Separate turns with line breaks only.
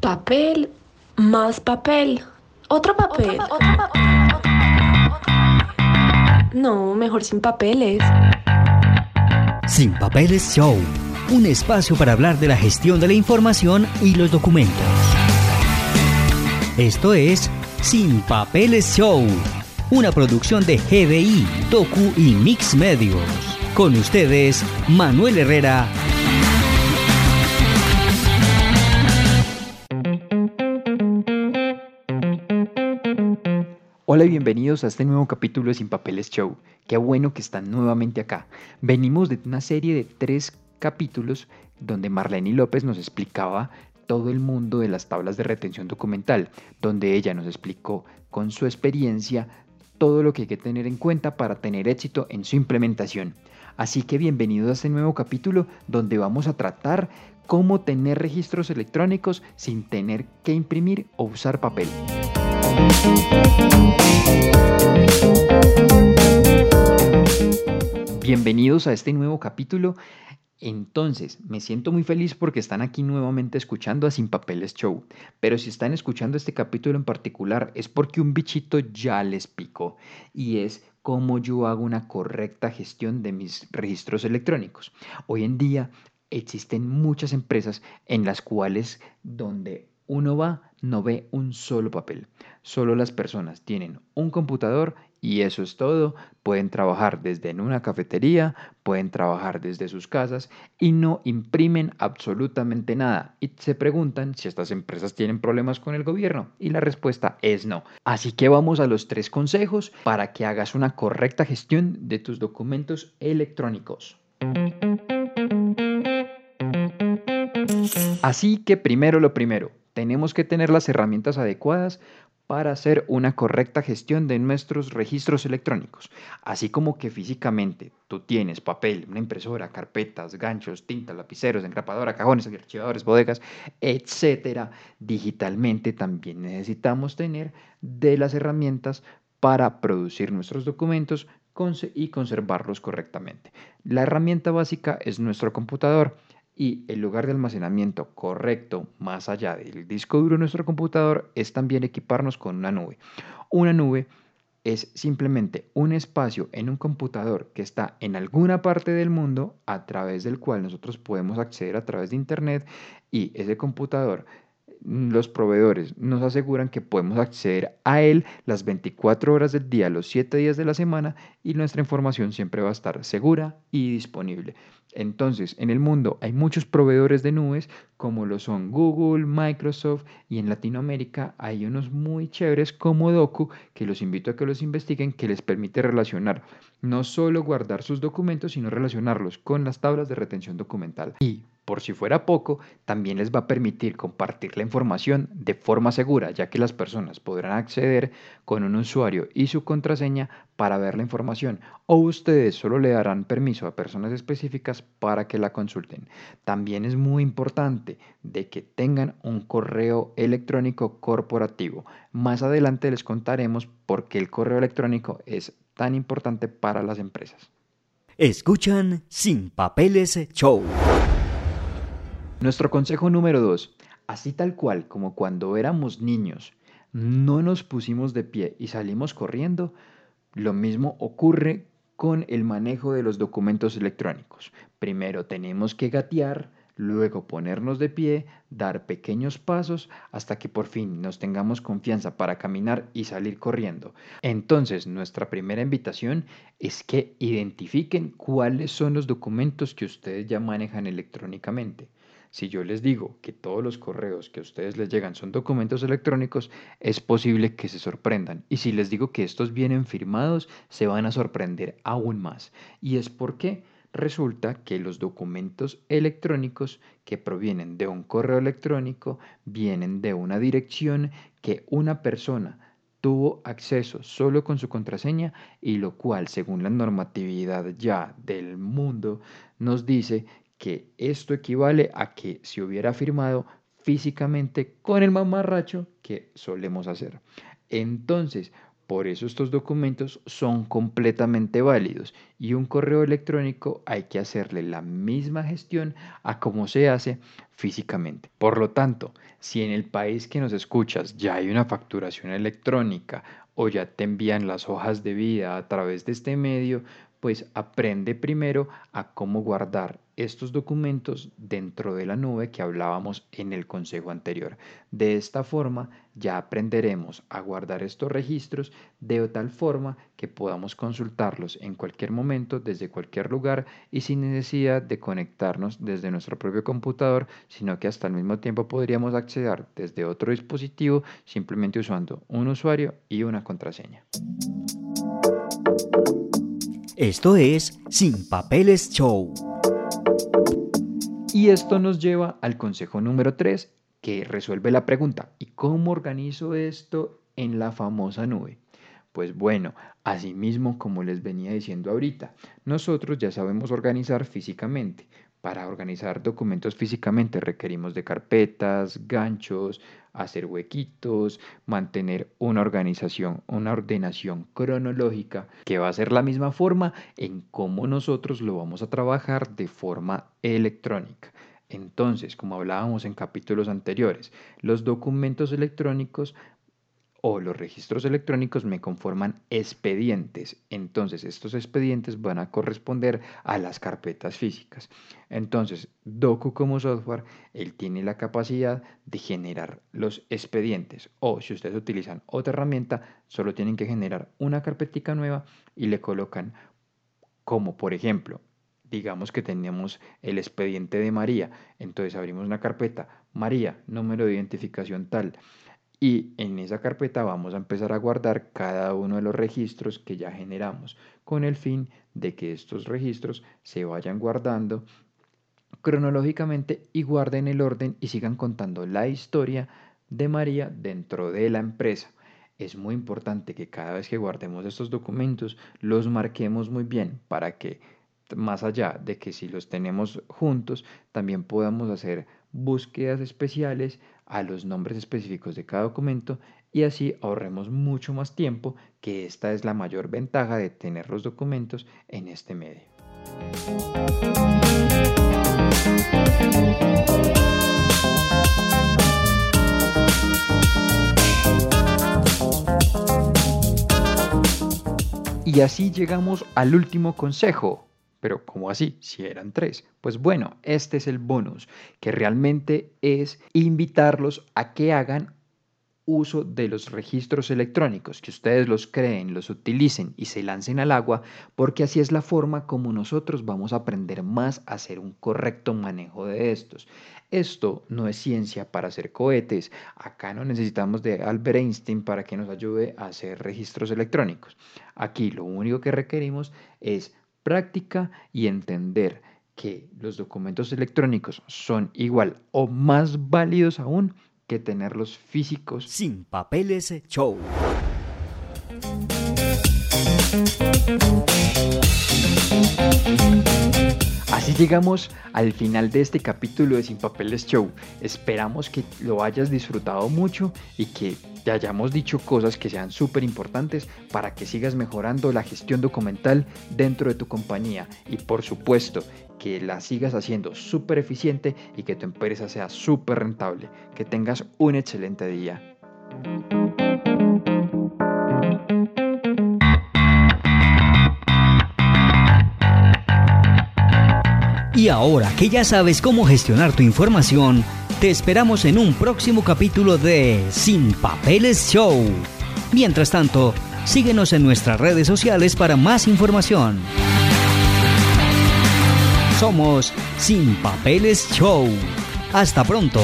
Papel, más papel, otro papel. No, mejor sin papeles.
Sin Papeles Show, un espacio para hablar de la gestión de la información y los documentos. Esto es Sin Papeles Show, una producción de GDI, Docu y Mix Medios. Con ustedes, Manuel Herrera
Hola y bienvenidos a este nuevo capítulo de Sin Papeles Show. Qué bueno que están nuevamente acá. Venimos de una serie de tres capítulos donde Marlene López nos explicaba todo el mundo de las tablas de retención documental, donde ella nos explicó con su experiencia todo lo que hay que tener en cuenta para tener éxito en su implementación. Así que bienvenidos a este nuevo capítulo donde vamos a tratar cómo tener registros electrónicos sin tener que imprimir o usar papel. Bienvenidos a este nuevo capítulo. Entonces, me siento muy feliz porque están aquí nuevamente escuchando a Sin Papeles Show. Pero si están escuchando este capítulo en particular es porque un bichito ya les picó y es cómo yo hago una correcta gestión de mis registros electrónicos. Hoy en día existen muchas empresas en las cuales donde uno va no ve un solo papel. Solo las personas tienen un computador y eso es todo. Pueden trabajar desde en una cafetería, pueden trabajar desde sus casas y no imprimen absolutamente nada. Y se preguntan si estas empresas tienen problemas con el gobierno y la respuesta es no. Así que vamos a los tres consejos para que hagas una correcta gestión de tus documentos electrónicos. Así que primero lo primero, tenemos que tener las herramientas adecuadas para hacer una correcta gestión de nuestros registros electrónicos, así como que físicamente tú tienes papel, una impresora, carpetas, ganchos, tinta, lapiceros, engrapadora, cajones, archivadores, bodegas, etcétera. Digitalmente también necesitamos tener de las herramientas para producir nuestros documentos y conservarlos correctamente. La herramienta básica es nuestro computador y el lugar de almacenamiento correcto más allá del disco duro de nuestro computador es también equiparnos con una nube. Una nube es simplemente un espacio en un computador que está en alguna parte del mundo a través del cual nosotros podemos acceder a través de internet y ese computador los proveedores nos aseguran que podemos acceder a él las 24 horas del día, los 7 días de la semana y nuestra información siempre va a estar segura y disponible. Entonces, en el mundo hay muchos proveedores de nubes como lo son Google, Microsoft y en Latinoamérica hay unos muy chéveres como Docu que los invito a que los investiguen que les permite relacionar no solo guardar sus documentos sino relacionarlos con las tablas de retención documental. Y por si fuera poco, también les va a permitir compartir la información de forma segura, ya que las personas podrán acceder con un usuario y su contraseña para ver la información, o ustedes solo le darán permiso a personas específicas para que la consulten. También es muy importante de que tengan un correo electrónico corporativo. Más adelante les contaremos por qué el correo electrónico es tan importante para las empresas.
Escuchan Sin Papeles Show.
Nuestro consejo número dos, así tal cual como cuando éramos niños, no nos pusimos de pie y salimos corriendo, lo mismo ocurre con el manejo de los documentos electrónicos. Primero tenemos que gatear, luego ponernos de pie, dar pequeños pasos hasta que por fin nos tengamos confianza para caminar y salir corriendo. Entonces, nuestra primera invitación es que identifiquen cuáles son los documentos que ustedes ya manejan electrónicamente. Si yo les digo que todos los correos que a ustedes les llegan son documentos electrónicos, es posible que se sorprendan. Y si les digo que estos vienen firmados, se van a sorprender aún más. Y es porque resulta que los documentos electrónicos que provienen de un correo electrónico vienen de una dirección que una persona tuvo acceso solo con su contraseña y lo cual según la normatividad ya del mundo nos dice que esto equivale a que se hubiera firmado físicamente con el mamarracho que solemos hacer. Entonces, Por eso estos documentos son completamente válidos y un correo electrónico hay que hacerle la misma gestión a como se hace físicamente. Por lo tanto, si en el país que nos escuchas ya hay una facturación electrónica o ya te envían las hojas de vida a través de este medio, pues aprende primero a cómo guardar estos documentos dentro de la nube que hablábamos en el consejo anterior. De esta forma ya aprenderemos a guardar estos registros de tal forma que podamos consultarlos en cualquier momento desde cualquier lugar y sin necesidad de conectarnos desde nuestro propio computador, sino que hasta al mismo tiempo podríamos acceder desde otro dispositivo simplemente usando un usuario y una contraseña.
Esto es Sin Papeles Show.
Y esto nos lleva al consejo número 3, que resuelve la pregunta, ¿y cómo organizo esto en la famosa nube? Pues bueno, así mismo como les venía diciendo ahorita, nosotros ya sabemos organizar físicamente. Para organizar documentos físicamente requerimos de carpetas, ganchos, hacer huequitos, mantener una organización, una ordenación cronológica que va a ser la misma forma en cómo nosotros lo vamos a trabajar de forma electrónica. Entonces, como hablábamos en capítulos anteriores, los documentos electrónicos o los registros electrónicos me conforman expedientes. Entonces, estos expedientes van a corresponder a las carpetas físicas. Entonces, Docu como software, él tiene la capacidad de generar los expedientes. O si ustedes utilizan otra herramienta, solo tienen que generar una carpetica nueva y le colocan como, por ejemplo, digamos que tenemos el expediente de María. Entonces abrimos una carpeta, María, número de identificación tal y en esa carpeta vamos a empezar a guardar cada uno de los registros que ya generamos con el fin de que estos registros se vayan guardando cronológicamente y guarden el orden y sigan contando la historia de María dentro de la empresa. Es muy importante que cada vez que guardemos estos documentos los marquemos muy bien para que más allá de que si los tenemos juntos, también podamos hacer búsquedas especiales a los nombres específicos de cada documento y así ahorremos mucho más tiempo, que esta es la mayor ventaja de tener los documentos en este medio. Y así llegamos al último consejo, pero ¿cómo así? Si eran tres. Pues bueno, este es el bonus, que realmente es invitarlos a que hagan uso de los registros electrónicos, que ustedes los creen, los utilicen y se lancen al agua, porque así es la forma como nosotros vamos a aprender más a hacer un correcto manejo de estos. Esto no es ciencia para hacer cohetes, acá no necesitamos de Albert Einstein para que nos ayude a hacer registros electrónicos. Aquí lo único que requerimos es práctica y entender que los documentos electrónicos son igual o más válidos aún que tenerlos físicos.
Sin papeles show.
Así llegamos al final de este capítulo de Sin Papeles Show. Esperamos que lo hayas disfrutado mucho y que te hayamos dicho cosas que sean súper importantes para que sigas mejorando la gestión documental dentro de tu compañía y por supuesto que la sigas haciendo súper eficiente y que tu empresa sea súper rentable. Que tengas un excelente día.
Y ahora que ya sabes cómo gestionar tu información, te esperamos en un próximo capítulo de Sin Papeles Show. Mientras tanto, síguenos en nuestras redes sociales para más información. Somos Sin Papeles Show. Hasta pronto.